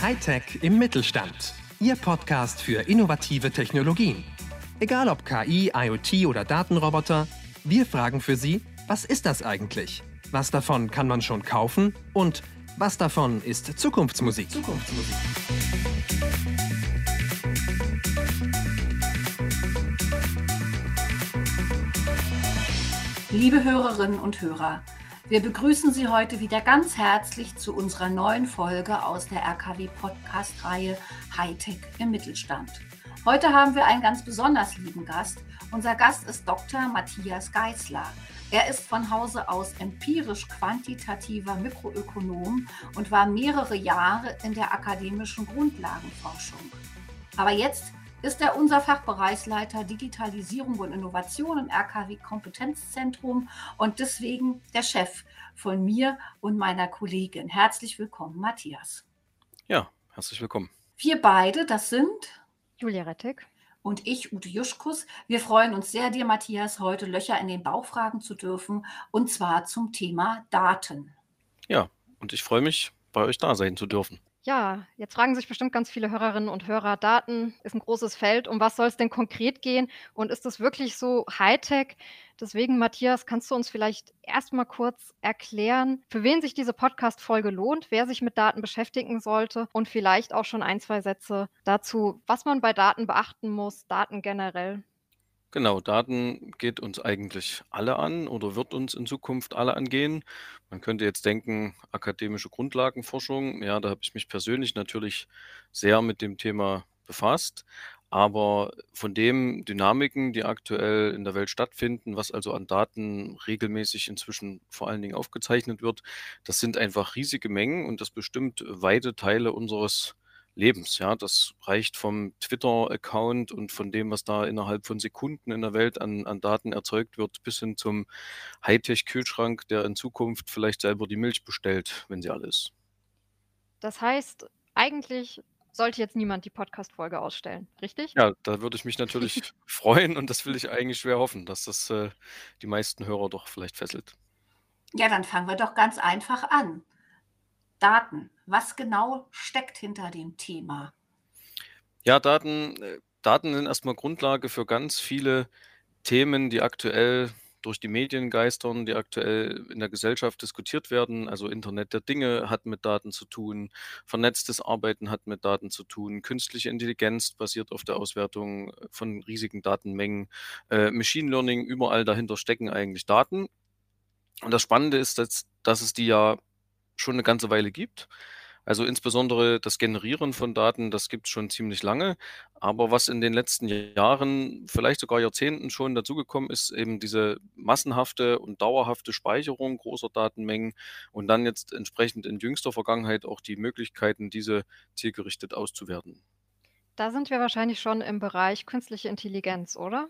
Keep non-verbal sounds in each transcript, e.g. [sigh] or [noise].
Hightech im Mittelstand. Ihr Podcast für innovative Technologien. Egal ob KI, IoT oder Datenroboter, wir fragen für Sie, was ist das eigentlich? Was davon kann man schon kaufen? Und was davon ist Zukunftsmusik? Zukunftsmusik. Liebe Hörerinnen und Hörer, wir begrüßen Sie heute wieder ganz herzlich zu unserer neuen Folge aus der RKW Podcast Reihe Hightech im Mittelstand. Heute haben wir einen ganz besonders lieben Gast. Unser Gast ist Dr. Matthias Geisler. Er ist von Hause aus empirisch-quantitativer Mikroökonom und war mehrere Jahre in der akademischen Grundlagenforschung. Aber jetzt ist er unser Fachbereichsleiter Digitalisierung und Innovation im RKW Kompetenzzentrum und deswegen der Chef von mir und meiner Kollegin. Herzlich willkommen, Matthias. Ja, herzlich willkommen. Wir beide, das sind Julia Rettig und ich, Ute Juschkus. Wir freuen uns sehr, dir, Matthias, heute Löcher in den Bauch fragen zu dürfen und zwar zum Thema Daten. Ja, und ich freue mich, bei euch da sein zu dürfen. Ja, jetzt fragen sich bestimmt ganz viele Hörerinnen und Hörer, Daten ist ein großes Feld. Um was soll es denn konkret gehen? Und ist das wirklich so Hightech? Deswegen, Matthias, kannst du uns vielleicht erstmal kurz erklären, für wen sich diese Podcast-Folge lohnt, wer sich mit Daten beschäftigen sollte und vielleicht auch schon ein, zwei Sätze dazu, was man bei Daten beachten muss, Daten generell. Genau, Daten geht uns eigentlich alle an oder wird uns in Zukunft alle angehen. Man könnte jetzt denken, akademische Grundlagenforschung, ja, da habe ich mich persönlich natürlich sehr mit dem Thema befasst. Aber von den Dynamiken, die aktuell in der Welt stattfinden, was also an Daten regelmäßig inzwischen vor allen Dingen aufgezeichnet wird, das sind einfach riesige Mengen und das bestimmt weite Teile unseres Lebens. Ja, das reicht vom Twitter-Account und von dem, was da innerhalb von Sekunden in der Welt an, an Daten erzeugt wird, bis hin zum Hightech-Kühlschrank, der in Zukunft vielleicht selber die Milch bestellt, wenn sie alles. Das heißt, eigentlich sollte jetzt niemand die Podcast-Folge ausstellen, richtig? Ja, da würde ich mich natürlich [laughs] freuen und das will ich eigentlich schwer hoffen, dass das äh, die meisten Hörer doch vielleicht fesselt. Ja, dann fangen wir doch ganz einfach an. Daten. Was genau steckt hinter dem Thema? Ja, Daten, äh, Daten sind erstmal Grundlage für ganz viele Themen, die aktuell durch die Medien geistern, die aktuell in der Gesellschaft diskutiert werden. Also Internet der Dinge hat mit Daten zu tun, vernetztes Arbeiten hat mit Daten zu tun, künstliche Intelligenz basiert auf der Auswertung von riesigen Datenmengen, äh, Machine Learning, überall dahinter stecken eigentlich Daten. Und das Spannende ist, dass, dass es die ja schon eine ganze Weile gibt. Also insbesondere das Generieren von Daten, das gibt es schon ziemlich lange. Aber was in den letzten Jahren, vielleicht sogar Jahrzehnten schon dazugekommen ist, eben diese massenhafte und dauerhafte Speicherung großer Datenmengen und dann jetzt entsprechend in jüngster Vergangenheit auch die Möglichkeiten, diese zielgerichtet auszuwerten. Da sind wir wahrscheinlich schon im Bereich künstliche Intelligenz, oder?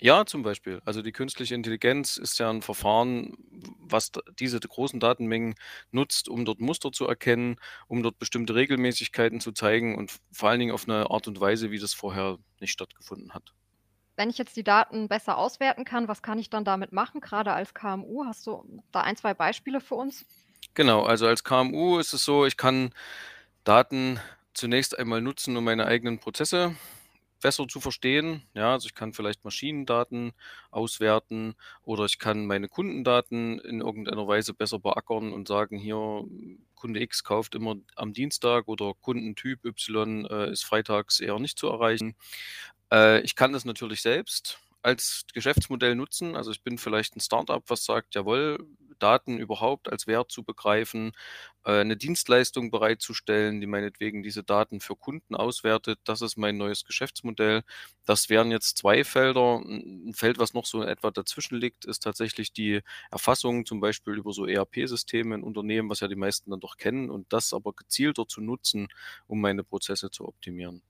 Ja, zum Beispiel. Also die künstliche Intelligenz ist ja ein Verfahren, was diese großen Datenmengen nutzt, um dort Muster zu erkennen, um dort bestimmte Regelmäßigkeiten zu zeigen und vor allen Dingen auf eine Art und Weise, wie das vorher nicht stattgefunden hat. Wenn ich jetzt die Daten besser auswerten kann, was kann ich dann damit machen, gerade als KMU? Hast du da ein, zwei Beispiele für uns? Genau, also als KMU ist es so, ich kann Daten zunächst einmal nutzen, um meine eigenen Prozesse besser zu verstehen. Ja, also ich kann vielleicht Maschinendaten auswerten oder ich kann meine Kundendaten in irgendeiner Weise besser beackern und sagen, hier Kunde X kauft immer am Dienstag oder Kundentyp Y äh, ist freitags eher nicht zu erreichen. Äh, ich kann das natürlich selbst als Geschäftsmodell nutzen. Also ich bin vielleicht ein Startup, was sagt, jawohl, Daten überhaupt als Wert zu begreifen, äh, eine Dienstleistung bereitzustellen, die meinetwegen diese Daten für Kunden auswertet. Das ist mein neues Geschäftsmodell. Das wären jetzt zwei Felder. Ein Feld, was noch so etwa dazwischen liegt, ist tatsächlich die Erfassung, zum Beispiel über so ERP-Systeme in Unternehmen, was ja die meisten dann doch kennen, und das aber gezielter zu nutzen, um meine Prozesse zu optimieren.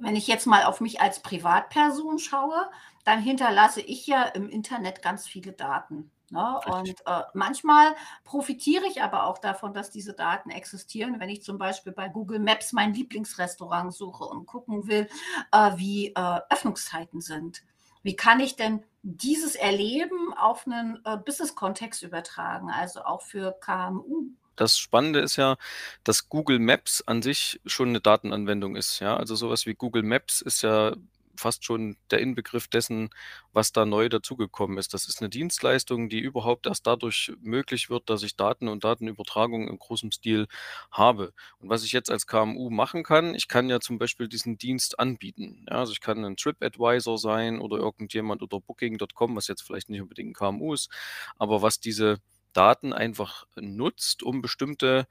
Wenn ich jetzt mal auf mich als Privatperson schaue, dann hinterlasse ich ja im Internet ganz viele Daten. Ne? Und äh, manchmal profitiere ich aber auch davon, dass diese Daten existieren. Wenn ich zum Beispiel bei Google Maps mein Lieblingsrestaurant suche und gucken will, äh, wie äh, Öffnungszeiten sind. Wie kann ich denn dieses Erleben auf einen äh, Business-Kontext übertragen, also auch für KMU? Das Spannende ist ja, dass Google Maps an sich schon eine Datenanwendung ist. Ja, also sowas wie Google Maps ist ja fast schon der Inbegriff dessen, was da neu dazugekommen ist. Das ist eine Dienstleistung, die überhaupt erst dadurch möglich wird, dass ich Daten und Datenübertragung im großen Stil habe. Und was ich jetzt als KMU machen kann, ich kann ja zum Beispiel diesen Dienst anbieten. Ja, also ich kann ein TripAdvisor sein oder irgendjemand oder Booking.com, was jetzt vielleicht nicht unbedingt ein KMU ist, aber was diese Daten einfach nutzt, um bestimmte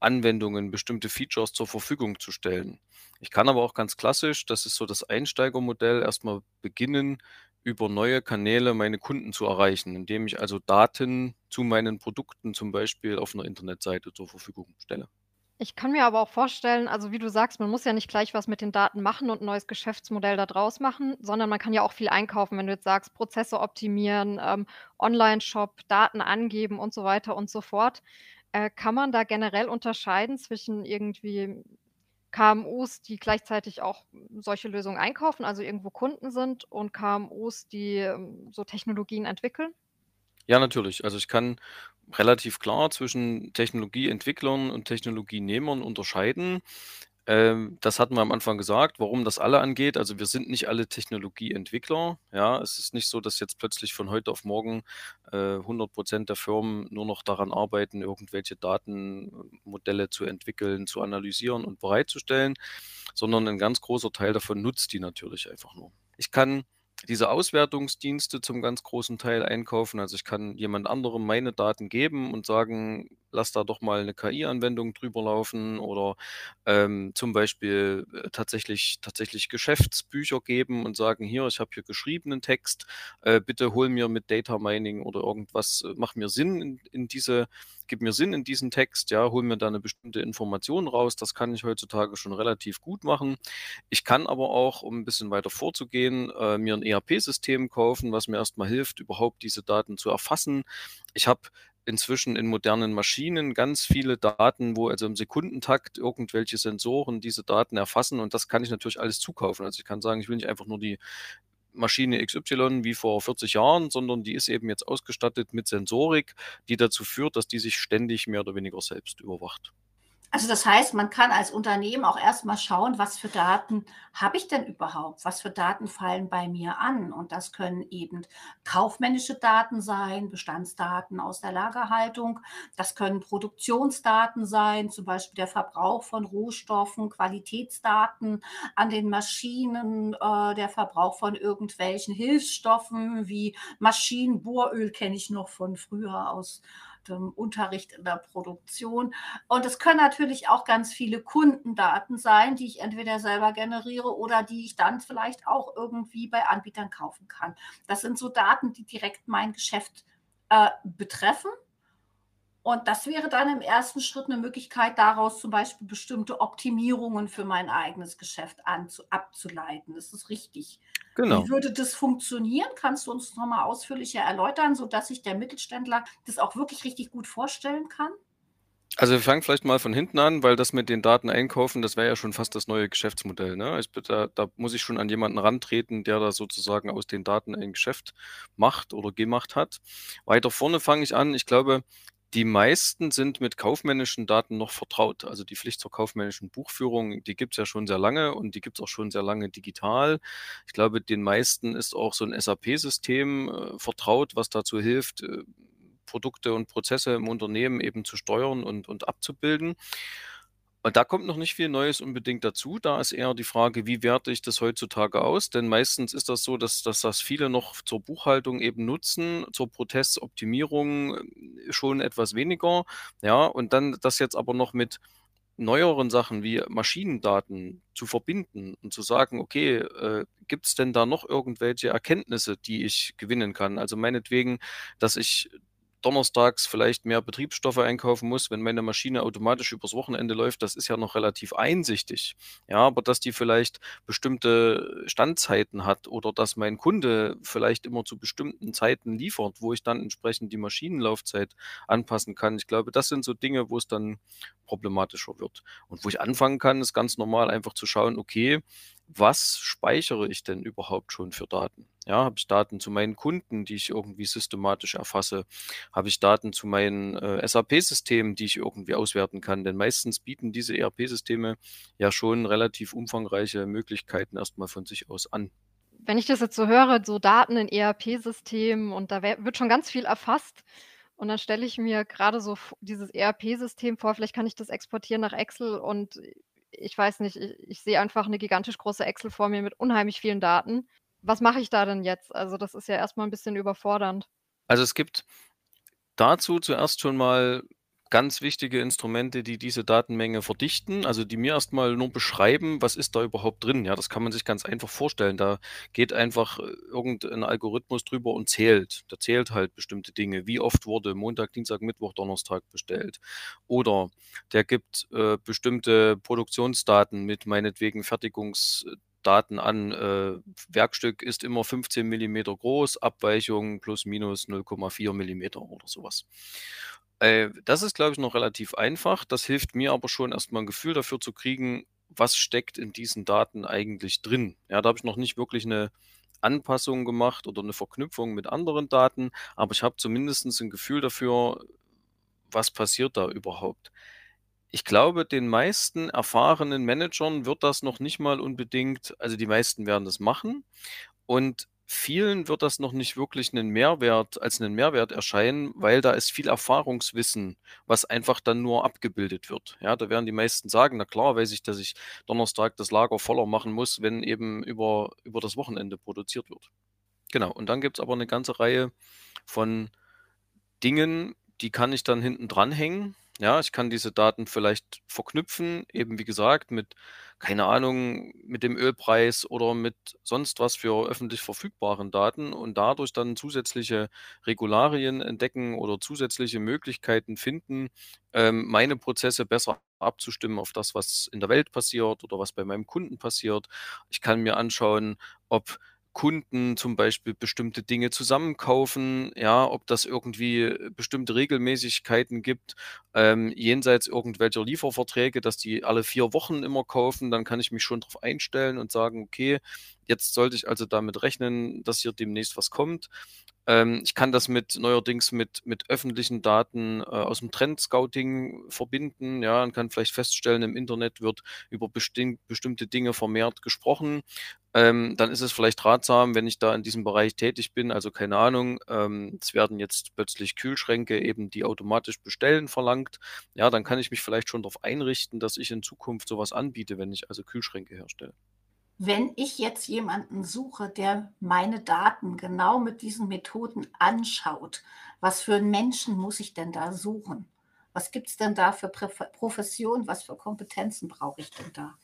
Anwendungen, bestimmte Features zur Verfügung zu stellen. Ich kann aber auch ganz klassisch, das ist so das Einsteigermodell, erstmal beginnen, über neue Kanäle meine Kunden zu erreichen, indem ich also Daten zu meinen Produkten zum Beispiel auf einer Internetseite zur Verfügung stelle. Ich kann mir aber auch vorstellen, also wie du sagst, man muss ja nicht gleich was mit den Daten machen und ein neues Geschäftsmodell da draus machen, sondern man kann ja auch viel einkaufen, wenn du jetzt sagst, Prozesse optimieren, ähm, Online-Shop, Daten angeben und so weiter und so fort. Äh, kann man da generell unterscheiden zwischen irgendwie KMUs, die gleichzeitig auch solche Lösungen einkaufen, also irgendwo Kunden sind und KMUs, die ähm, so Technologien entwickeln? Ja, natürlich. Also ich kann relativ klar zwischen Technologieentwicklern und Technologienehmern unterscheiden. Ähm, das hatten wir am Anfang gesagt, warum das alle angeht. Also wir sind nicht alle Technologieentwickler. Ja, es ist nicht so, dass jetzt plötzlich von heute auf morgen äh, 100 Prozent der Firmen nur noch daran arbeiten, irgendwelche Datenmodelle zu entwickeln, zu analysieren und bereitzustellen, sondern ein ganz großer Teil davon nutzt die natürlich einfach nur. Ich kann diese Auswertungsdienste zum ganz großen Teil einkaufen. Also ich kann jemand anderem meine Daten geben und sagen, lass da doch mal eine KI-Anwendung drüber laufen oder ähm, zum Beispiel äh, tatsächlich, tatsächlich Geschäftsbücher geben und sagen, hier, ich habe hier geschriebenen Text, äh, bitte hol mir mit Data Mining oder irgendwas, äh, mach mir Sinn in, in diese, gib mir Sinn in diesen Text, ja, hol mir da eine bestimmte Information raus. Das kann ich heutzutage schon relativ gut machen. Ich kann aber auch, um ein bisschen weiter vorzugehen, äh, mir ein ERP-System kaufen, was mir erstmal hilft, überhaupt diese Daten zu erfassen. Ich habe inzwischen in modernen Maschinen ganz viele Daten, wo also im Sekundentakt irgendwelche Sensoren diese Daten erfassen und das kann ich natürlich alles zukaufen. Also ich kann sagen, ich will nicht einfach nur die Maschine XY wie vor 40 Jahren, sondern die ist eben jetzt ausgestattet mit Sensorik, die dazu führt, dass die sich ständig mehr oder weniger selbst überwacht. Also das heißt, man kann als Unternehmen auch erstmal schauen, was für Daten habe ich denn überhaupt? Was für Daten fallen bei mir an? Und das können eben kaufmännische Daten sein, Bestandsdaten aus der Lagerhaltung. Das können Produktionsdaten sein, zum Beispiel der Verbrauch von Rohstoffen, Qualitätsdaten an den Maschinen, äh, der Verbrauch von irgendwelchen Hilfsstoffen wie Maschinenbohröl kenne ich noch von früher aus ähm, Unterricht in der Produktion. Und es können natürlich auch ganz viele Kundendaten sein, die ich entweder selber generiere oder die ich dann vielleicht auch irgendwie bei Anbietern kaufen kann. Das sind so Daten, die direkt mein Geschäft äh, betreffen. Und das wäre dann im ersten Schritt eine Möglichkeit, daraus zum Beispiel bestimmte Optimierungen für mein eigenes Geschäft abzuleiten. Das ist richtig. Genau. Wie würde das funktionieren? Kannst du uns nochmal ausführlicher erläutern, sodass sich der Mittelständler das auch wirklich richtig gut vorstellen kann? Also wir fangen vielleicht mal von hinten an, weil das mit den Daten einkaufen, das wäre ja schon fast das neue Geschäftsmodell. Ne? Ich, da, da muss ich schon an jemanden rantreten, der da sozusagen aus den Daten ein Geschäft macht oder gemacht hat. Weiter vorne fange ich an. Ich glaube, die meisten sind mit kaufmännischen Daten noch vertraut. Also die Pflicht zur kaufmännischen Buchführung, die gibt es ja schon sehr lange und die gibt es auch schon sehr lange digital. Ich glaube, den meisten ist auch so ein SAP-System äh, vertraut, was dazu hilft, äh, Produkte und Prozesse im Unternehmen eben zu steuern und, und abzubilden. Und da kommt noch nicht viel Neues unbedingt dazu. Da ist eher die Frage, wie werte ich das heutzutage aus? Denn meistens ist das so, dass, dass das viele noch zur Buchhaltung eben nutzen, zur Prozessoptimierung äh, schon etwas weniger. Ja, und dann das jetzt aber noch mit neueren Sachen wie Maschinendaten zu verbinden und zu sagen, okay, äh, gibt es denn da noch irgendwelche Erkenntnisse, die ich gewinnen kann? Also meinetwegen, dass ich donnerstags vielleicht mehr Betriebsstoffe einkaufen muss, wenn meine Maschine automatisch übers Wochenende läuft, das ist ja noch relativ einsichtig. Ja, aber dass die vielleicht bestimmte Standzeiten hat oder dass mein Kunde vielleicht immer zu bestimmten Zeiten liefert, wo ich dann entsprechend die Maschinenlaufzeit anpassen kann. Ich glaube, das sind so Dinge, wo es dann problematischer wird. Und wo ich anfangen kann, ist ganz normal einfach zu schauen, okay, was speichere ich denn überhaupt schon für Daten? Ja, habe ich Daten zu meinen Kunden, die ich irgendwie systematisch erfasse? Habe ich Daten zu meinen äh, SAP-Systemen, die ich irgendwie auswerten kann? Denn meistens bieten diese ERP-Systeme ja schon relativ umfangreiche Möglichkeiten erstmal von sich aus an. Wenn ich das jetzt so höre, so Daten in ERP-Systemen und da wird schon ganz viel erfasst. Und dann stelle ich mir gerade so dieses ERP-System vor, vielleicht kann ich das exportieren nach Excel und ich weiß nicht, ich, ich sehe einfach eine gigantisch große Excel vor mir mit unheimlich vielen Daten. Was mache ich da denn jetzt? Also das ist ja erstmal ein bisschen überfordernd. Also es gibt dazu zuerst schon mal ganz wichtige Instrumente, die diese Datenmenge verdichten, also die mir erstmal nur beschreiben, was ist da überhaupt drin. Ja, das kann man sich ganz einfach vorstellen. Da geht einfach äh, irgendein Algorithmus drüber und zählt. Der zählt halt bestimmte Dinge. Wie oft wurde Montag, Dienstag, Mittwoch, Donnerstag bestellt? Oder der gibt äh, bestimmte Produktionsdaten mit meinetwegen Fertigungsdaten an. Äh, Werkstück ist immer 15 mm groß, Abweichung plus minus 0,4 mm oder sowas. Äh, das ist, glaube ich, noch relativ einfach. Das hilft mir aber schon erstmal ein Gefühl dafür zu kriegen, was steckt in diesen Daten eigentlich drin. Ja, da habe ich noch nicht wirklich eine Anpassung gemacht oder eine Verknüpfung mit anderen Daten, aber ich habe zumindest ein Gefühl dafür, was passiert da überhaupt. Ich glaube, den meisten erfahrenen Managern wird das noch nicht mal unbedingt, also die meisten werden das machen und vielen wird das noch nicht wirklich 'nen Mehrwert als einen Mehrwert erscheinen, weil da ist viel Erfahrungswissen, was einfach dann nur abgebildet wird. Ja, da werden die meisten sagen: „Na klar, weiß ich, dass ich Donnerstag das Lager voller machen muss, wenn eben über über das Wochenende produziert wird.“ Genau, und dann gibt es aber eine ganze Reihe von Dingen, die kann ich dann hinten dranhängen. Ja, ich kann diese Daten vielleicht verknüpfen, eben wie gesagt, mit, keine Ahnung, mit dem Ölpreis oder mit sonst was für öffentlich verfügbaren Daten und dadurch dann zusätzliche Regularien entdecken oder zusätzliche Möglichkeiten finden, ähm, meine Prozesse besser abzustimmen auf das, was in der Welt passiert oder was bei meinem Kunden passiert. Ich kann mir anschauen, ob Kunden zum Beispiel bestimmte Dinge zusammenkaufen, ja, ob das irgendwie äh, bestimmte Regelmäßigkeiten gibt, ähm, jenseits irgendwelcher Lieferverträge, dass die alle vier Wochen immer kaufen, dann kann ich mich schon darauf einstellen und sagen, okay, jetzt sollte ich also damit rechnen, dass hier demnächst was kommt. Ähm, ich kann das mit neuerdings mit, mit öffentlichen Daten äh, aus dem Trend-Scouting verbinden, ja, und kann vielleicht feststellen, im Internet wird über besti bestimmte Dinge vermehrt gesprochen. Ähm, dann ist es vielleicht ratsam, wenn ich da in diesem Bereich tätig bin, also keine Ahnung, ähm, es werden jetzt plötzlich Kühlschränke eben, die automatisch bestellen, verlangt. Ja, dann kann ich mich vielleicht schon darauf einrichten, dass ich in Zukunft sowas anbiete, wenn ich also Kühlschränke herstelle. Wenn ich jetzt jemanden suche, der meine Daten genau mit diesen Methoden anschaut, was für einen Menschen muss ich denn da suchen? Was gibt es denn da für Professionen? Was für Kompetenzen brauche ich denn da?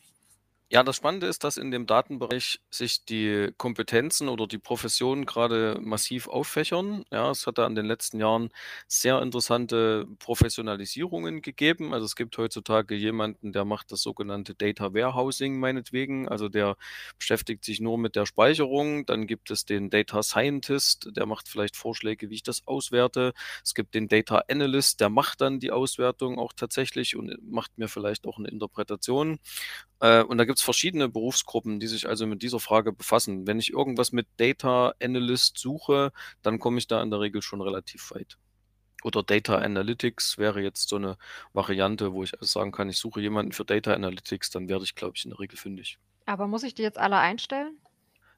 Ja, das Spannende ist, dass in dem Datenbereich sich die Kompetenzen oder die Professionen gerade massiv auffächern. Ja, es hat da in den letzten Jahren sehr interessante Professionalisierungen gegeben. Also, es gibt heutzutage jemanden, der macht das sogenannte Data Warehousing meinetwegen. Also, der beschäftigt sich nur mit der Speicherung. Dann gibt es den Data Scientist, der macht vielleicht Vorschläge, wie ich das auswerte. Es gibt den Data Analyst, der macht dann die Auswertung auch tatsächlich und macht mir vielleicht auch eine Interpretation. Äh, und da gibt es verschiedene Berufsgruppen, die sich also mit dieser Frage befassen. Wenn ich irgendwas mit Data Analyst suche, dann komme ich da in der Regel schon relativ weit. Oder Data Analytics wäre jetzt so eine Variante, wo ich also sagen kann, ich suche jemanden für Data Analytics, dann werde ich, glaube ich, in der Regel fündig. Aber muss ich die jetzt alle einstellen?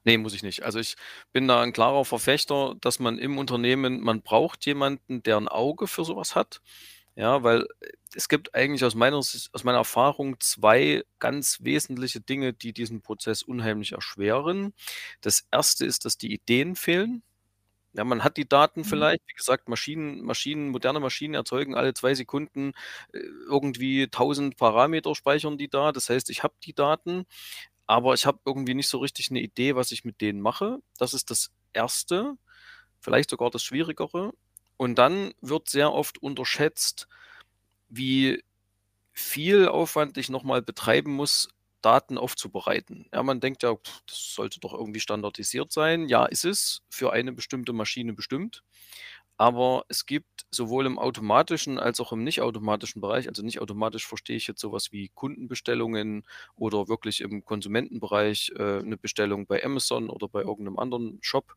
Nee, muss ich nicht. Also ich bin da ein klarer Verfechter, dass man im Unternehmen, man braucht jemanden, der ein Auge für sowas hat. Ja, weil äh, es gibt eigentlich aus meiner aus meiner Erfahrung zwei ganz wesentliche Dinge, die diesen Prozess unheimlich erschweren. Das erste ist, dass die Ideen fehlen. Ja, man hat die Daten Mhm. vielleicht, wie gesagt, Maschinen Maschinen moderne Maschinen erzeugen alle zwei Sekunden, äh, irgendwie tausend Parameter speichern die da. Das heißt, ich habe die Daten, aber ich habe irgendwie nicht so richtig eine Idee, was ich mit denen mache. Das ist das Erste, vielleicht sogar das Schwierigere. Und dann wird sehr oft unterschätzt, wie viel Aufwand ich nochmal betreiben muss, Daten aufzubereiten. Ja, man denkt ja, das sollte doch irgendwie standardisiert sein. Ja, ist es für eine bestimmte Maschine bestimmt. Aber es gibt sowohl im automatischen als auch im nicht-automatischen Bereich, also nicht automatisch verstehe ich jetzt sowas wie Kundenbestellungen oder wirklich im Konsumentenbereich äh, eine Bestellung bei Amazon oder bei irgendeinem anderen Shop.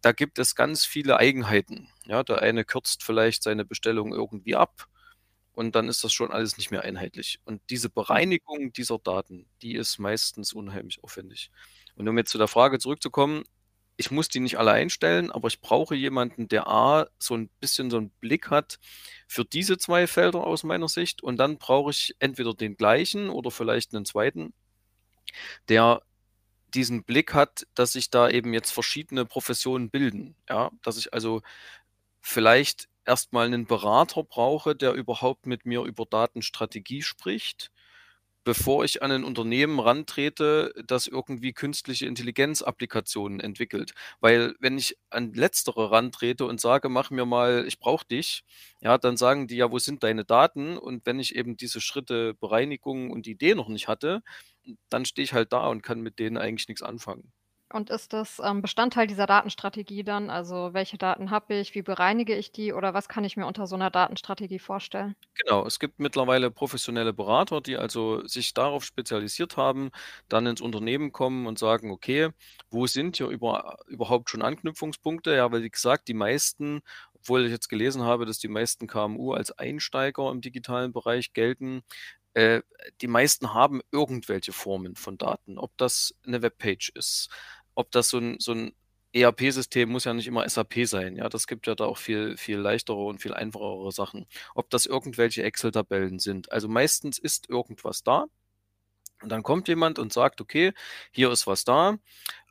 Da gibt es ganz viele Eigenheiten. Ja, der eine kürzt vielleicht seine Bestellung irgendwie ab und dann ist das schon alles nicht mehr einheitlich. Und diese Bereinigung dieser Daten, die ist meistens unheimlich aufwendig. Und um jetzt zu der Frage zurückzukommen, ich muss die nicht alle einstellen, aber ich brauche jemanden, der A, so ein bisschen so einen Blick hat für diese zwei Felder aus meiner Sicht. Und dann brauche ich entweder den gleichen oder vielleicht einen zweiten, der diesen Blick hat, dass sich da eben jetzt verschiedene Professionen bilden. Ja, dass ich also vielleicht erstmal einen Berater brauche, der überhaupt mit mir über Datenstrategie spricht bevor ich an ein Unternehmen rantrete, das irgendwie künstliche Intelligenz-Applikationen entwickelt. Weil wenn ich an letztere rantrete und sage, mach mir mal, ich brauche dich, ja, dann sagen die ja, wo sind deine Daten? Und wenn ich eben diese Schritte Bereinigung und Idee noch nicht hatte, dann stehe ich halt da und kann mit denen eigentlich nichts anfangen. Und ist das ähm, Bestandteil dieser Datenstrategie dann? Also welche Daten habe ich, wie bereinige ich die oder was kann ich mir unter so einer Datenstrategie vorstellen? Genau, es gibt mittlerweile professionelle Berater, die also sich darauf spezialisiert haben, dann ins Unternehmen kommen und sagen, okay, wo sind hier über, überhaupt schon Anknüpfungspunkte? Ja, weil wie gesagt, die meisten, obwohl ich jetzt gelesen habe, dass die meisten KMU als Einsteiger im digitalen Bereich gelten, äh, die meisten haben irgendwelche Formen von Daten, ob das eine Webpage ist, ob das so ein, so ein ERP-System muss ja nicht immer SAP sein. Ja, das gibt ja da auch viel, viel leichtere und viel einfachere Sachen. Ob das irgendwelche Excel-Tabellen sind. Also meistens ist irgendwas da. Und dann kommt jemand und sagt, okay, hier ist was da.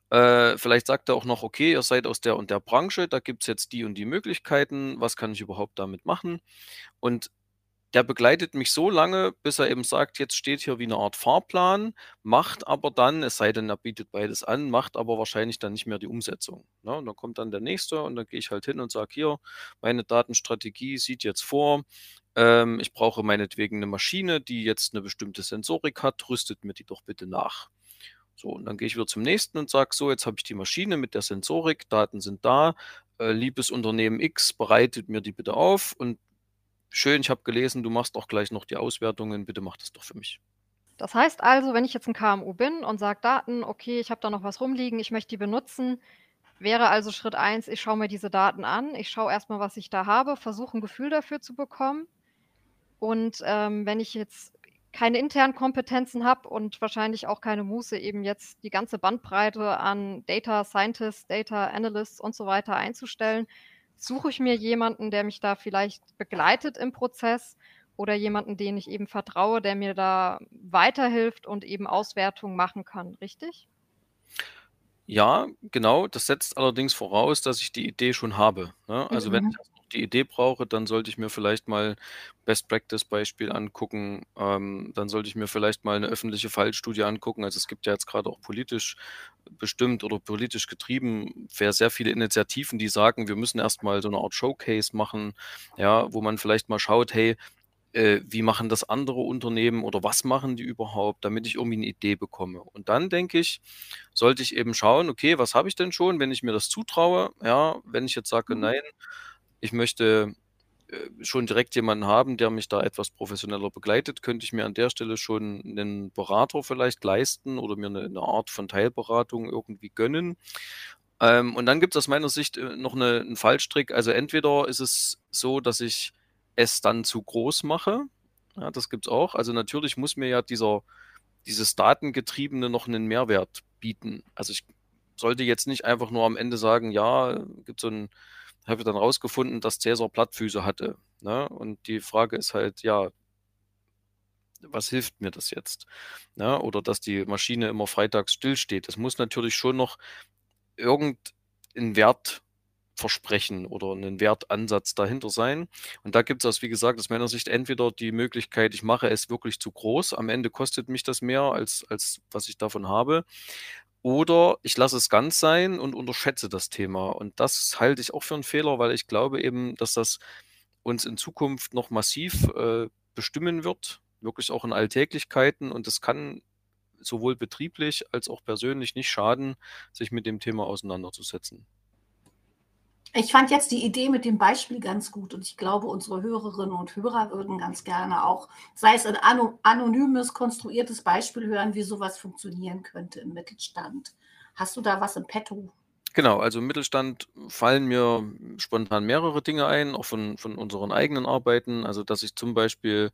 Äh, vielleicht sagt er auch noch, okay, ihr seid aus der und der Branche, da gibt es jetzt die und die Möglichkeiten, was kann ich überhaupt damit machen? Und der begleitet mich so lange, bis er eben sagt, jetzt steht hier wie eine Art Fahrplan, macht aber dann, es sei denn, er bietet beides an, macht aber wahrscheinlich dann nicht mehr die Umsetzung. Ne? Und dann kommt dann der nächste und dann gehe ich halt hin und sage, hier, meine Datenstrategie sieht jetzt vor, ähm, ich brauche meinetwegen eine Maschine, die jetzt eine bestimmte Sensorik hat, rüstet mir die doch bitte nach. So, und dann gehe ich wieder zum nächsten und sage, so, jetzt habe ich die Maschine mit der Sensorik, Daten sind da, äh, liebes Unternehmen X, bereitet mir die bitte auf und schön, ich habe gelesen, du machst auch gleich noch die Auswertungen, bitte mach das doch für mich. Das heißt also, wenn ich jetzt ein KMU bin und sage Daten, okay, ich habe da noch was rumliegen, ich möchte die benutzen, wäre also Schritt 1, ich schaue mir diese Daten an, ich schaue erstmal, was ich da habe, versuche ein Gefühl dafür zu bekommen. Und ähm, wenn ich jetzt keine internen Kompetenzen habe und wahrscheinlich auch keine Muße, eben jetzt die ganze Bandbreite an Data Scientists, Data Analysts und so weiter einzustellen, suche ich mir jemanden, der mich da vielleicht begleitet im Prozess oder jemanden, den ich eben vertraue, der mir da weiterhilft und eben Auswertungen machen kann, richtig? Ja, genau. Das setzt allerdings voraus, dass ich die Idee schon habe. Ne? Also mhm. wenn ich die Idee brauche, dann sollte ich mir vielleicht mal Best Practice Beispiel angucken. Ähm, dann sollte ich mir vielleicht mal eine öffentliche Fallstudie angucken. Also es gibt ja jetzt gerade auch politisch bestimmt oder politisch getrieben sehr, sehr viele Initiativen, die sagen, wir müssen erstmal so eine Art Showcase machen, ja, wo man vielleicht mal schaut, hey, äh, wie machen das andere Unternehmen oder was machen die überhaupt, damit ich irgendwie eine Idee bekomme. Und dann denke ich, sollte ich eben schauen, okay, was habe ich denn schon, wenn ich mir das zutraue? Ja, wenn ich jetzt sage, mhm. nein, ich möchte äh, schon direkt jemanden haben, der mich da etwas professioneller begleitet, könnte ich mir an der Stelle schon einen Berater vielleicht leisten oder mir eine, eine Art von Teilberatung irgendwie gönnen. Ähm, und dann gibt es aus meiner Sicht äh, noch eine, einen Fallstrick. Also entweder ist es so, dass ich es dann zu groß mache. Ja, das gibt es auch. Also natürlich muss mir ja dieser, dieses Datengetriebene noch einen Mehrwert bieten. Also ich sollte jetzt nicht einfach nur am Ende sagen, ja, gibt so ein habe dann rausgefunden, dass Cäsar Plattfüße hatte. Ne? Und die Frage ist halt, ja, was hilft mir das jetzt? Ne? Oder dass die Maschine immer freitags stillsteht. Es muss natürlich schon noch irgendein Wertversprechen oder einen Wertansatz dahinter sein. Und da gibt es aus, wie gesagt, aus meiner Sicht entweder die Möglichkeit, ich mache es wirklich zu groß, am Ende kostet mich das mehr, als, als was ich davon habe. Oder ich lasse es ganz sein und unterschätze das Thema. Und das halte ich auch für einen Fehler, weil ich glaube eben, dass das uns in Zukunft noch massiv äh, bestimmen wird, wirklich auch in Alltäglichkeiten. Und es kann sowohl betrieblich als auch persönlich nicht schaden, sich mit dem Thema auseinanderzusetzen. Ich fand jetzt die Idee mit dem Beispiel ganz gut und ich glaube, unsere Hörerinnen und Hörer würden ganz gerne auch, sei es ein anonymes, konstruiertes Beispiel hören, wie sowas funktionieren könnte im Mittelstand. Hast du da was im Petto? Genau, also im Mittelstand fallen mir spontan mehrere Dinge ein, auch von, von unseren eigenen Arbeiten. Also, dass ich zum Beispiel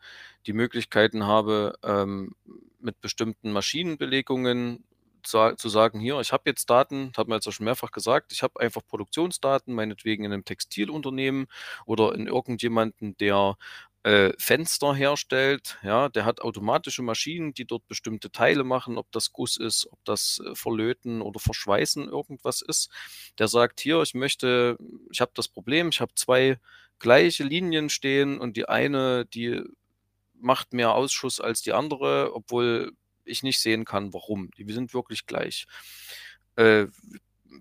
die Möglichkeiten habe, ähm, mit bestimmten Maschinenbelegungen zu sagen, hier, ich habe jetzt Daten, hat man jetzt auch schon mehrfach gesagt, ich habe einfach Produktionsdaten, meinetwegen in einem Textilunternehmen oder in irgendjemanden, der äh, Fenster herstellt, ja, der hat automatische Maschinen, die dort bestimmte Teile machen, ob das Guss ist, ob das äh, Verlöten oder Verschweißen irgendwas ist. Der sagt, hier, ich möchte, ich habe das Problem, ich habe zwei gleiche Linien stehen und die eine, die macht mehr Ausschuss als die andere, obwohl ich nicht sehen kann, warum. Die sind wirklich gleich. Äh,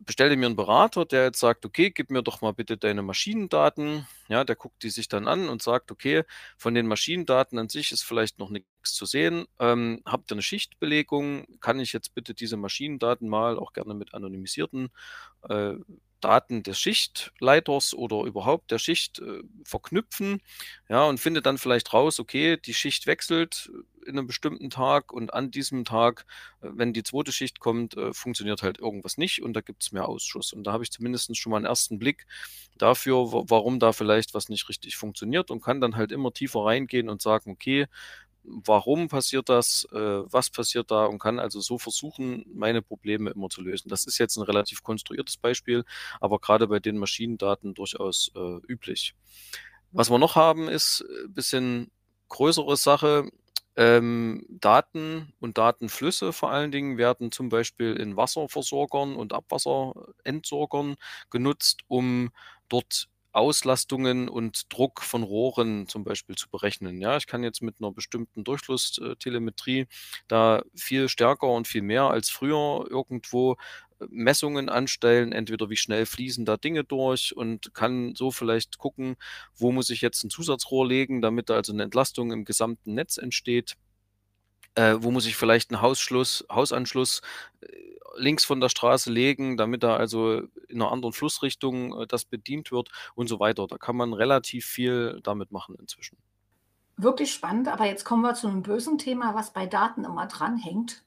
bestelle mir einen Berater, der jetzt sagt, okay, gib mir doch mal bitte deine Maschinendaten. Ja, der guckt die sich dann an und sagt, okay, von den Maschinendaten an sich ist vielleicht noch nichts zu sehen. Ähm, habt ihr eine Schichtbelegung? Kann ich jetzt bitte diese Maschinendaten mal auch gerne mit anonymisierten äh, Daten des Schichtleiters oder überhaupt der Schicht äh, verknüpfen, ja, und finde dann vielleicht raus, okay, die Schicht wechselt in einem bestimmten Tag und an diesem Tag, äh, wenn die zweite Schicht kommt, äh, funktioniert halt irgendwas nicht und da gibt es mehr Ausschuss. Und da habe ich zumindest schon mal einen ersten Blick dafür, warum da vielleicht was nicht richtig funktioniert und kann dann halt immer tiefer reingehen und sagen, okay, warum passiert das, äh, was passiert da und kann also so versuchen, meine Probleme immer zu lösen. Das ist jetzt ein relativ konstruiertes Beispiel, aber gerade bei den Maschinendaten durchaus äh, üblich. Was wir noch haben, ist ein bisschen größere Sache. Ähm, Daten und Datenflüsse vor allen Dingen werden zum Beispiel in Wasserversorgern und Abwasserentsorgern genutzt, um dort Auslastungen und Druck von Rohren zum Beispiel zu berechnen. Ja, ich kann jetzt mit einer bestimmten Durchflusstelemetrie da viel stärker und viel mehr als früher irgendwo äh, Messungen anstellen, entweder wie schnell fließen da Dinge durch und kann so vielleicht gucken, wo muss ich jetzt ein Zusatzrohr legen, damit da also eine Entlastung im gesamten Netz entsteht. Äh, wo muss ich vielleicht einen Hausschluss, Hausanschluss äh, links von der Straße legen, damit da also in einer anderen Flussrichtung äh, das bedient wird und so weiter. Da kann man relativ viel damit machen inzwischen. Wirklich spannend, aber jetzt kommen wir zu einem bösen Thema, was bei Daten immer dranhängt.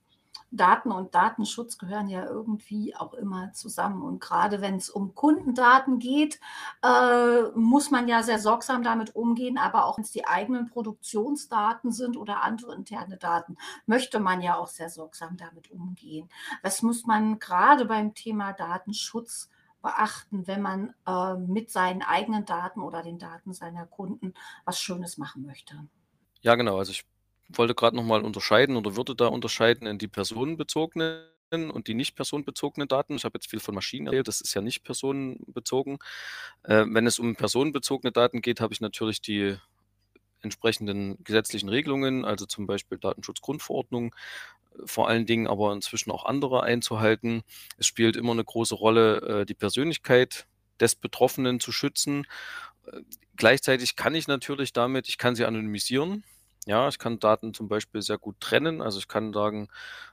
Daten und Datenschutz gehören ja irgendwie auch immer zusammen. Und gerade wenn es um Kundendaten geht, äh, muss man ja sehr sorgsam damit umgehen. Aber auch wenn es die eigenen Produktionsdaten sind oder andere interne Daten, möchte man ja auch sehr sorgsam damit umgehen. Was muss man gerade beim Thema Datenschutz beachten, wenn man äh, mit seinen eigenen Daten oder den Daten seiner Kunden was Schönes machen möchte? Ja, genau. Also ich wollte gerade nochmal unterscheiden oder würde da unterscheiden in die personenbezogenen und die nicht personenbezogenen Daten. Ich habe jetzt viel von Maschinen erzählt, das ist ja nicht personenbezogen. Äh, wenn es um personenbezogene Daten geht, habe ich natürlich die entsprechenden gesetzlichen Regelungen, also zum Beispiel Datenschutzgrundverordnung, vor allen Dingen aber inzwischen auch andere einzuhalten. Es spielt immer eine große Rolle, äh, die Persönlichkeit des Betroffenen zu schützen. Äh, gleichzeitig kann ich natürlich damit, ich kann sie anonymisieren. Ja, ich kann Daten zum Beispiel sehr gut trennen. Also ich kann sagen,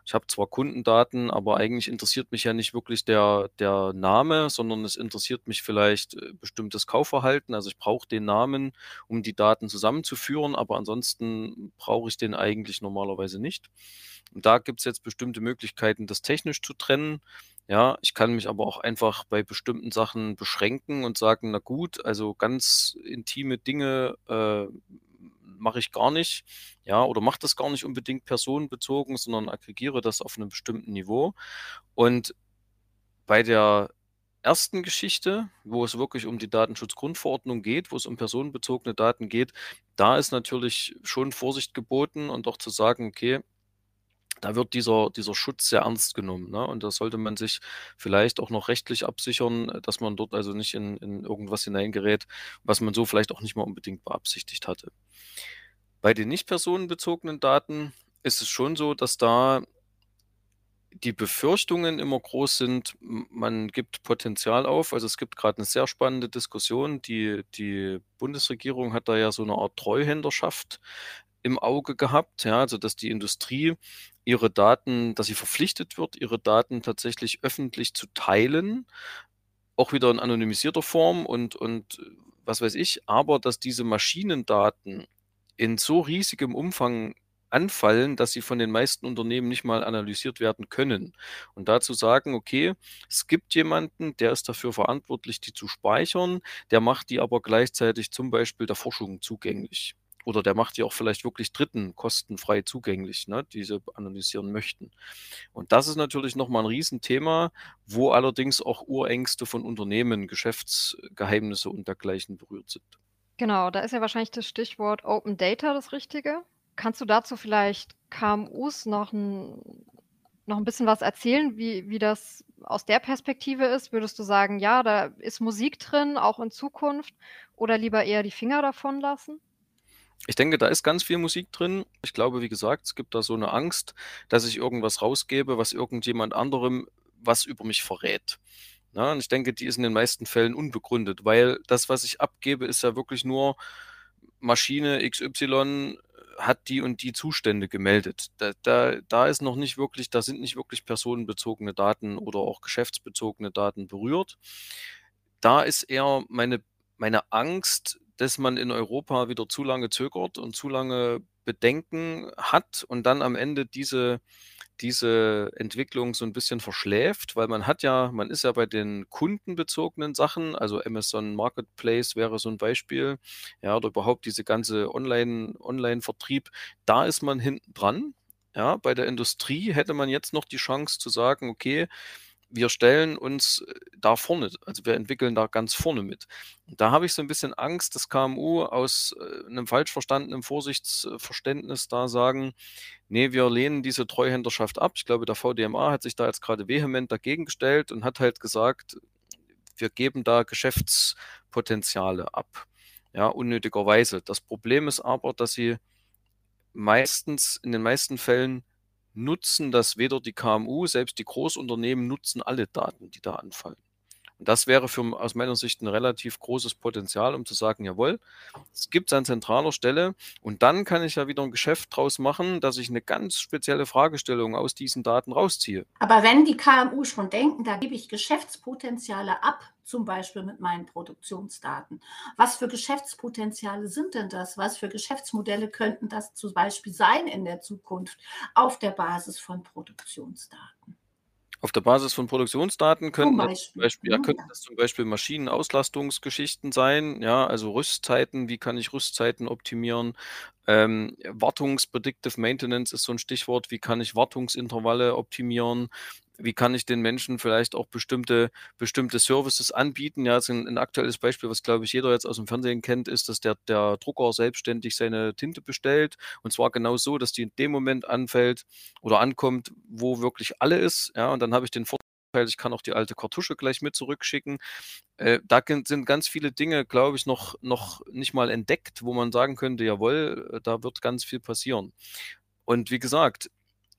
ich habe zwar Kundendaten, aber eigentlich interessiert mich ja nicht wirklich der, der Name, sondern es interessiert mich vielleicht äh, bestimmtes Kaufverhalten. Also ich brauche den Namen, um die Daten zusammenzuführen, aber ansonsten brauche ich den eigentlich normalerweise nicht. Und da gibt es jetzt bestimmte Möglichkeiten, das technisch zu trennen. Ja, ich kann mich aber auch einfach bei bestimmten Sachen beschränken und sagen, na gut, also ganz intime Dinge äh, mache ich gar nicht, ja, oder mache das gar nicht unbedingt personenbezogen, sondern aggregiere das auf einem bestimmten Niveau. Und bei der ersten Geschichte, wo es wirklich um die Datenschutzgrundverordnung geht, wo es um personenbezogene Daten geht, da ist natürlich schon Vorsicht geboten und auch zu sagen, okay, da wird dieser, dieser Schutz sehr ernst genommen. Ne? Und da sollte man sich vielleicht auch noch rechtlich absichern, dass man dort also nicht in, in irgendwas hineingerät, was man so vielleicht auch nicht mal unbedingt beabsichtigt hatte. Bei den nicht personenbezogenen Daten ist es schon so, dass da die Befürchtungen immer groß sind, man gibt Potenzial auf. Also es gibt gerade eine sehr spannende Diskussion. Die, die Bundesregierung hat da ja so eine Art Treuhänderschaft im Auge gehabt, ja, also dass die Industrie ihre Daten, dass sie verpflichtet wird, ihre Daten tatsächlich öffentlich zu teilen, auch wieder in anonymisierter Form und, und was weiß ich, aber dass diese Maschinendaten in so riesigem Umfang anfallen, dass sie von den meisten Unternehmen nicht mal analysiert werden können. Und dazu sagen, okay, es gibt jemanden, der ist dafür verantwortlich, die zu speichern, der macht die aber gleichzeitig zum Beispiel der Forschung zugänglich. Oder der macht die auch vielleicht wirklich Dritten kostenfrei zugänglich, ne, die sie analysieren möchten. Und das ist natürlich nochmal ein Riesenthema, wo allerdings auch Urängste von Unternehmen, Geschäftsgeheimnisse und dergleichen berührt sind. Genau, da ist ja wahrscheinlich das Stichwort Open Data das Richtige. Kannst du dazu vielleicht KMUs noch ein, noch ein bisschen was erzählen, wie, wie das aus der Perspektive ist? Würdest du sagen, ja, da ist Musik drin, auch in Zukunft, oder lieber eher die Finger davon lassen? Ich denke, da ist ganz viel Musik drin. Ich glaube, wie gesagt, es gibt da so eine Angst, dass ich irgendwas rausgebe, was irgendjemand anderem was über mich verrät. Ja, und ich denke, die ist in den meisten Fällen unbegründet, weil das, was ich abgebe, ist ja wirklich nur Maschine XY hat die und die Zustände gemeldet. Da, da, da ist noch nicht wirklich, da sind nicht wirklich personenbezogene Daten oder auch geschäftsbezogene Daten berührt. Da ist eher meine, meine Angst, dass man in Europa wieder zu lange zögert und zu lange Bedenken hat und dann am Ende diese diese Entwicklung so ein bisschen verschläft, weil man hat ja man ist ja bei den kundenbezogenen Sachen, also Amazon Marketplace wäre so ein Beispiel, ja, oder überhaupt diese ganze Online Online-Vertrieb, da ist man hinten dran. Ja, bei der Industrie hätte man jetzt noch die Chance zu sagen: „Okay, wir stellen uns äh, da vorne, also wir entwickeln da ganz vorne mit. Da habe ich so ein bisschen Angst, dass KMU aus äh, einem falsch verstandenen Vorsichtsverständnis da sagen, nee, wir lehnen diese Treuhänderschaft ab. Ich glaube, der VDMA hat sich da jetzt gerade vehement dagegen gestellt und hat halt gesagt, wir geben da Geschäftspotenziale ab. Ja, unnötigerweise. Das Problem ist aber, dass sie meistens, in den meisten Fällen nutzen das weder die KMU, selbst die Großunternehmen nutzen alle Daten, die da anfallen. Und das wäre für, aus meiner Sicht ein relativ großes Potenzial, um zu sagen, jawohl, es gibt es an zentraler Stelle und dann kann ich ja wieder ein Geschäft draus machen, dass ich eine ganz spezielle Fragestellung aus diesen Daten rausziehe. Aber wenn die KMU schon denken, da gebe ich Geschäftspotenziale ab, zum Beispiel mit meinen Produktionsdaten. Was für Geschäftspotenziale sind denn das? Was für Geschäftsmodelle könnten das zum Beispiel sein in der Zukunft auf der Basis von Produktionsdaten? Auf der Basis von Produktionsdaten könnten das zum Beispiel, ja, mhm. könnten das zum Beispiel Maschinenauslastungsgeschichten sein, ja, also Rüstzeiten, wie kann ich Rüstzeiten optimieren? Ähm, Wartungs-Predictive Maintenance ist so ein Stichwort, wie kann ich Wartungsintervalle optimieren? Wie kann ich den Menschen vielleicht auch bestimmte, bestimmte Services anbieten. Ja, ein, ein aktuelles Beispiel, was glaube ich jeder jetzt aus dem Fernsehen kennt, ist, dass der, der Drucker selbstständig seine Tinte bestellt. Und zwar genau so, dass die in dem Moment anfällt oder ankommt, wo wirklich alle ist. Ja, und dann habe ich den Vorteil, ich kann auch die alte Kartusche gleich mit zurückschicken. Äh, da sind ganz viele Dinge, glaube ich, noch, noch nicht mal entdeckt, wo man sagen könnte, jawohl, äh, da wird ganz viel passieren. Und wie gesagt,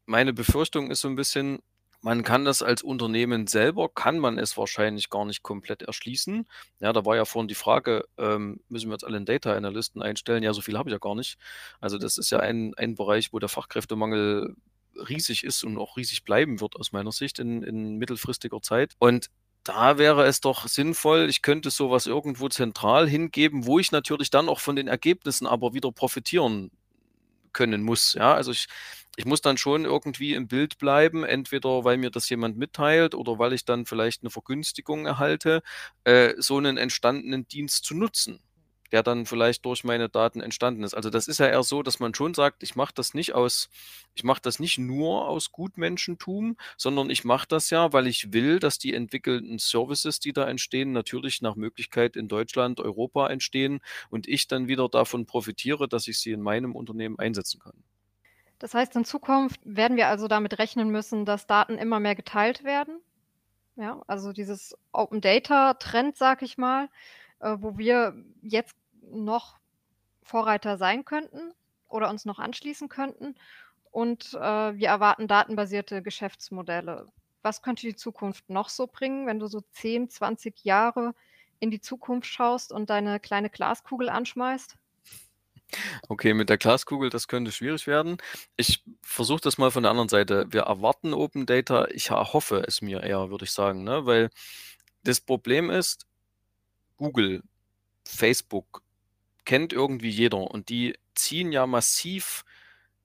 meine Befürchtung ist so ein bisschen, man kann das als Unternehmen selber kann man es wahrscheinlich gar nicht komplett erschließen. Ja, da war ja vorhin die Frage, ähm, müssen wir jetzt alle einen Data Analysten einstellen? Ja, so viel habe ich ja gar nicht. Also das ist ja ein ein Bereich, wo der Fachkräftemangel riesig ist und auch riesig bleiben wird aus meiner Sicht in in mittelfristiger Zeit. Und da wäre es doch sinnvoll, ich könnte sowas irgendwo zentral hingeben, wo ich natürlich dann auch von den Ergebnissen aber wieder profitieren können muss. Ja, also ich ich muss dann schon irgendwie im Bild bleiben, entweder weil mir das jemand mitteilt oder weil ich dann vielleicht eine Vergünstigung erhalte, äh, so einen entstandenen Dienst zu nutzen, der dann vielleicht durch meine Daten entstanden ist. Also das ist ja eher so, dass man schon sagt, ich mache das nicht aus, ich mache das nicht nur aus Gutmenschentum, sondern ich mache das ja, weil ich will, dass die entwickelten Services, die da entstehen, natürlich nach Möglichkeit in Deutschland, Europa entstehen und ich dann wieder davon profitiere, dass ich sie in meinem Unternehmen einsetzen kann. Das heißt, in Zukunft werden wir also damit rechnen müssen, dass Daten immer mehr geteilt werden. Ja, also dieses Open Data Trend, sag ich mal, äh, wo wir jetzt noch Vorreiter sein könnten oder uns noch anschließen könnten. und äh, wir erwarten datenbasierte Geschäftsmodelle. Was könnte die Zukunft noch so bringen, wenn du so 10, 20 Jahre in die Zukunft schaust und deine kleine Glaskugel anschmeißt? Okay, mit der Glaskugel, das könnte schwierig werden. Ich versuche das mal von der anderen Seite. Wir erwarten Open Data. Ich hoffe es mir eher, würde ich sagen, ne? weil das Problem ist, Google, Facebook kennt irgendwie jeder und die ziehen ja massiv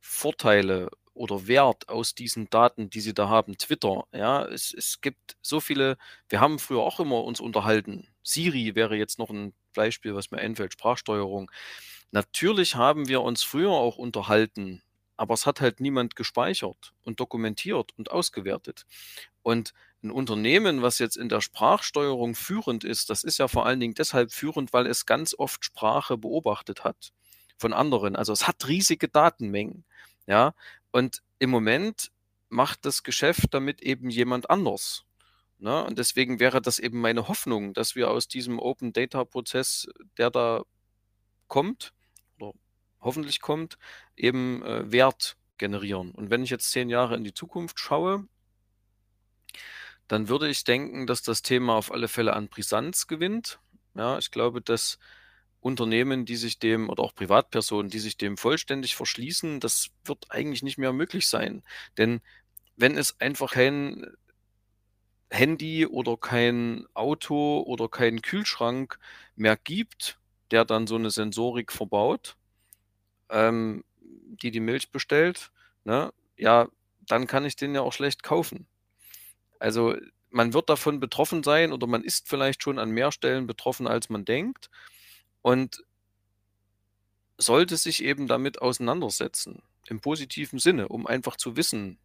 Vorteile oder Wert aus diesen Daten, die sie da haben. Twitter, ja, es, es gibt so viele, wir haben früher auch immer uns unterhalten. Siri wäre jetzt noch ein Beispiel, was mir einfällt, Sprachsteuerung. Natürlich haben wir uns früher auch unterhalten, aber es hat halt niemand gespeichert und dokumentiert und ausgewertet. Und ein Unternehmen, was jetzt in der Sprachsteuerung führend ist, das ist ja vor allen Dingen deshalb führend, weil es ganz oft Sprache beobachtet hat von anderen. Also es hat riesige Datenmengen. Ja, und im Moment macht das Geschäft damit eben jemand anders. Ne? Und deswegen wäre das eben meine Hoffnung, dass wir aus diesem Open Data Prozess, der da kommt hoffentlich kommt, eben äh, Wert generieren. Und wenn ich jetzt zehn Jahre in die Zukunft schaue, dann würde ich denken, dass das Thema auf alle Fälle an Brisanz gewinnt. Ja, ich glaube, dass Unternehmen, die sich dem oder auch Privatpersonen, die sich dem vollständig verschließen, das wird eigentlich nicht mehr möglich sein. Denn wenn es einfach kein Handy oder kein Auto oder keinen Kühlschrank mehr gibt, der dann so eine Sensorik verbaut, ähm, die die Milch bestellt, ne, ja, dann kann ich den ja auch schlecht kaufen. Also man wird davon betroffen sein oder man ist vielleicht schon an mehr Stellen betroffen, als man denkt und sollte sich eben damit auseinandersetzen, im positiven Sinne, um einfach zu wissen,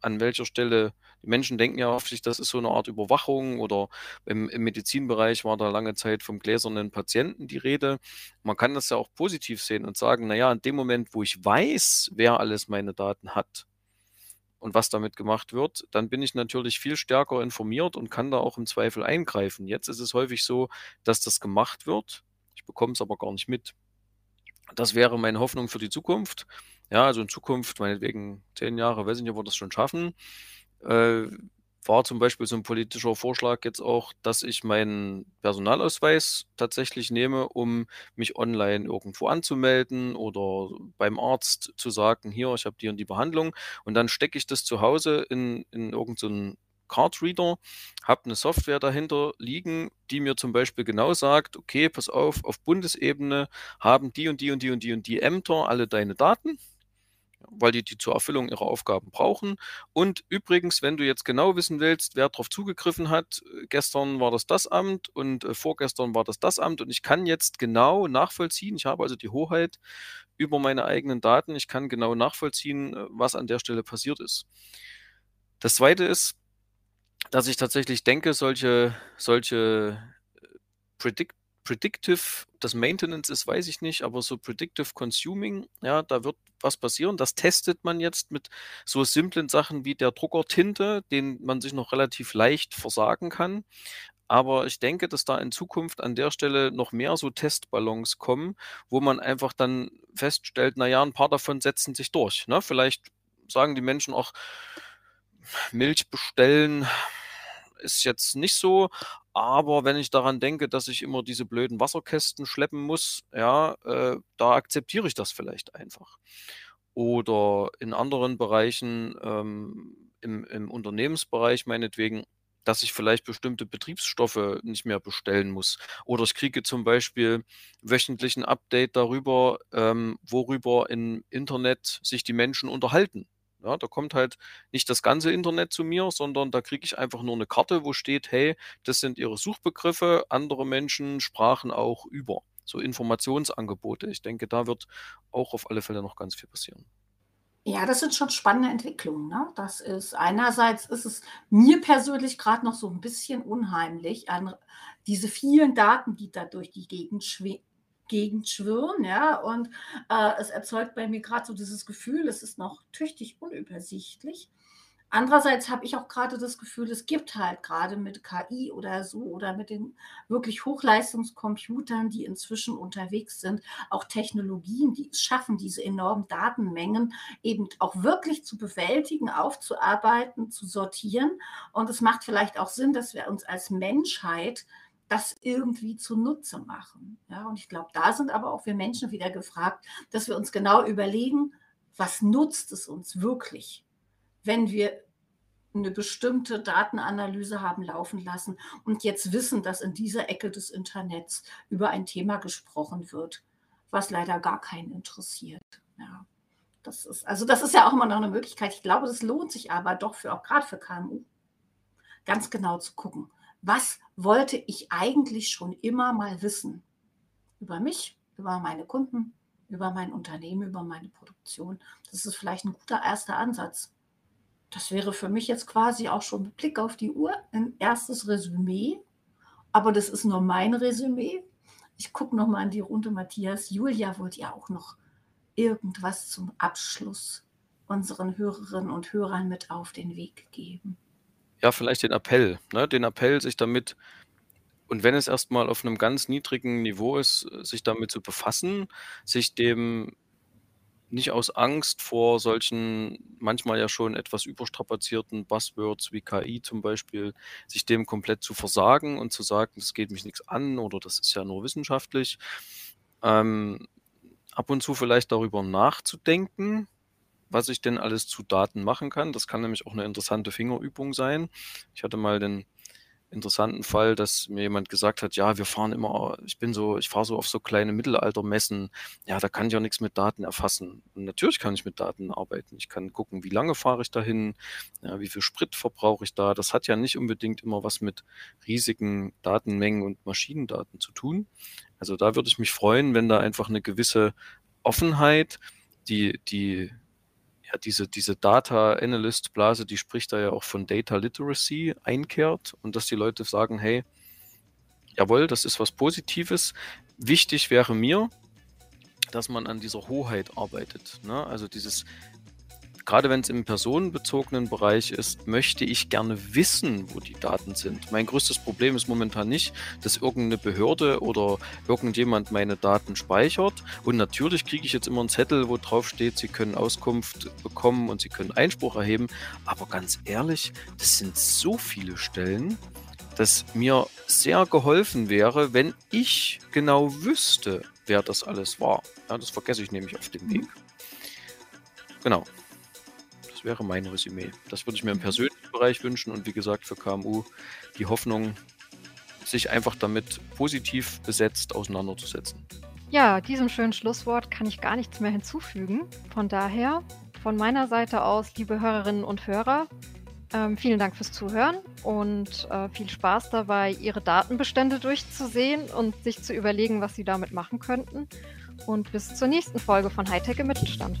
an welcher Stelle die Menschen denken ja oft, das ist so eine Art Überwachung oder im, im, Medizinbereich war da lange Zeit vom gläsernen Patienten die Rede. Man kann das ja auch positiv sehen und sagen, naja, in dem Moment, wo ich weiß, wer alles meine Daten hat und was damit gemacht wird, dann bin ich natürlich viel stärker informiert und kann da auch im Zweifel eingreifen. Jetzt ist es häufig so, dass das gemacht wird ich bekomme es aber gar nicht mit. Das wäre meine Hoffnung für die Zukunft. Ja, also in Zukunft, meinetwegen zehn Jahre, weiß ich nicht, ob wir das schon schaffen. Äh, war zum Beispiel so ein politischer Vorschlag jetzt auch, dass ich meinen Personalausweis tatsächlich nehme, um mich online irgendwo anzumelden oder beim Arzt zu sagen, hier, ich habe die und die Behandlung. Und dann stecke ich das zu Hause in, in irgendeinen Card Reader, habe eine Software dahinter liegen, die mir zum Beispiel genau sagt, okay, pass auf, auf Bundesebene haben die und die und die und die und die Ämter alle deine Daten weil die die zur Erfüllung ihrer Aufgaben brauchen. Und übrigens, wenn du jetzt genau wissen willst, wer darauf zugegriffen hat, gestern war das das Amt und äh, vorgestern war das das Amt und ich kann jetzt genau nachvollziehen, ich habe also die Hoheit über meine eigenen Daten, ich kann genau nachvollziehen, äh, was an der Stelle passiert ist. Das Zweite ist, dass ich tatsächlich denke, solche, solche äh, Predict Predictive, das Maintenance ist, weiß ich nicht, aber so Predictive Consuming, ja, da wird was passieren. Das testet man jetzt mit so simplen Sachen wie der Druckertinte, den man sich noch relativ leicht versagen kann. Aber ich denke, dass da in Zukunft an der Stelle noch mehr so Testballons kommen, wo man einfach dann feststellt, naja, ein paar davon setzen sich durch. Ne? Vielleicht sagen die Menschen auch, Milch bestellen ist jetzt nicht so, aber wenn ich daran denke, dass ich immer diese blöden Wasserkästen schleppen muss, ja, äh, da akzeptiere ich das vielleicht einfach. Oder in anderen Bereichen, ähm, im, im Unternehmensbereich meinetwegen, dass ich vielleicht bestimmte Betriebsstoffe nicht mehr bestellen muss. Oder ich kriege zum Beispiel wöchentlich ein Update darüber, ähm, worüber im Internet sich die Menschen unterhalten. Ja, da kommt halt nicht das ganze Internet zu mir, sondern da kriege ich einfach nur eine Karte, wo steht, hey, das sind ihre Suchbegriffe, andere Menschen sprachen auch über. So Informationsangebote. Ich denke, da wird auch auf alle Fälle noch ganz viel passieren. Ja, das sind schon spannende Entwicklungen. Ne? Das ist einerseits ist es mir persönlich gerade noch so ein bisschen unheimlich an diese vielen Daten, die da durch die Gegend schweben Gegend schwirren, ja, und äh, es erzeugt bei mir gerade so dieses Gefühl, es ist noch tüchtig unübersichtlich. Andererseits habe ich auch gerade das Gefühl, es gibt halt gerade mit KI oder so oder mit den wirklich Hochleistungscomputern, die inzwischen unterwegs sind, auch Technologien, die es schaffen, diese enormen Datenmengen eben auch wirklich zu bewältigen, aufzuarbeiten, zu sortieren. Und es macht vielleicht auch Sinn, dass wir uns als Menschheit das irgendwie zunutze machen. Ja, und ich glaube, da sind aber auch wir Menschen wieder gefragt, dass wir uns genau überlegen, was nutzt es uns wirklich? wenn wir eine bestimmte Datenanalyse haben laufen lassen und jetzt wissen, dass in dieser Ecke des Internets über ein Thema gesprochen wird, was leider gar keinen interessiert. Ja, das ist, also das ist ja auch immer noch eine Möglichkeit. Ich glaube, das lohnt sich aber doch für auch gerade für KMU ganz genau zu gucken, was wollte ich eigentlich schon immer mal wissen über mich, über meine Kunden, über mein Unternehmen, über meine Produktion. Das ist vielleicht ein guter erster Ansatz. Das wäre für mich jetzt quasi auch schon mit Blick auf die Uhr ein erstes Resümee. Aber das ist nur mein Resümee. Ich gucke noch mal in die Runde, Matthias. Julia wollte ja auch noch irgendwas zum Abschluss unseren Hörerinnen und Hörern mit auf den Weg geben. Ja, vielleicht den Appell, ne? den Appell, sich damit, und wenn es erstmal auf einem ganz niedrigen Niveau ist, sich damit zu befassen, sich dem nicht aus Angst vor solchen manchmal ja schon etwas überstrapazierten Buzzwords wie KI zum Beispiel, sich dem komplett zu versagen und zu sagen, das geht mich nichts an oder das ist ja nur wissenschaftlich. Ähm, ab und zu vielleicht darüber nachzudenken, was ich denn alles zu Daten machen kann. Das kann nämlich auch eine interessante Fingerübung sein. Ich hatte mal den interessanten Fall, dass mir jemand gesagt hat, ja, wir fahren immer, ich bin so, ich fahre so auf so kleine Mittelaltermessen, ja, da kann ich auch nichts mit Daten erfassen. Und natürlich kann ich mit Daten arbeiten. Ich kann gucken, wie lange fahre ich dahin, ja, wie viel Sprit verbrauche ich da. Das hat ja nicht unbedingt immer was mit riesigen Datenmengen und Maschinendaten zu tun. Also da würde ich mich freuen, wenn da einfach eine gewisse Offenheit, die, die ja, diese, diese Data Analyst Blase, die spricht da ja auch von Data Literacy einkehrt und dass die Leute sagen, hey, jawohl, das ist was Positives. Wichtig wäre mir, dass man an dieser Hoheit arbeitet. Ne? Also dieses gerade wenn es im personenbezogenen Bereich ist, möchte ich gerne wissen, wo die Daten sind. Mein größtes Problem ist momentan nicht, dass irgendeine Behörde oder irgendjemand meine Daten speichert. Und natürlich kriege ich jetzt immer einen Zettel, wo drauf steht, Sie können Auskunft bekommen und Sie können Einspruch erheben. Aber ganz ehrlich, das sind so viele Stellen, dass mir sehr geholfen wäre, wenn ich genau wüsste, wer das alles war. Ja, das vergesse ich nämlich auf dem Weg. Genau. Das wäre mein Resümee. Das würde ich mir im persönlichen Bereich wünschen und wie gesagt für KMU die Hoffnung, sich einfach damit positiv besetzt auseinanderzusetzen. Ja, diesem schönen Schlusswort kann ich gar nichts mehr hinzufügen. Von daher, von meiner Seite aus, liebe Hörerinnen und Hörer, ähm, vielen Dank fürs Zuhören und äh, viel Spaß dabei, Ihre Datenbestände durchzusehen und sich zu überlegen, was Sie damit machen könnten. Und bis zur nächsten Folge von Hightech im Mittelstand.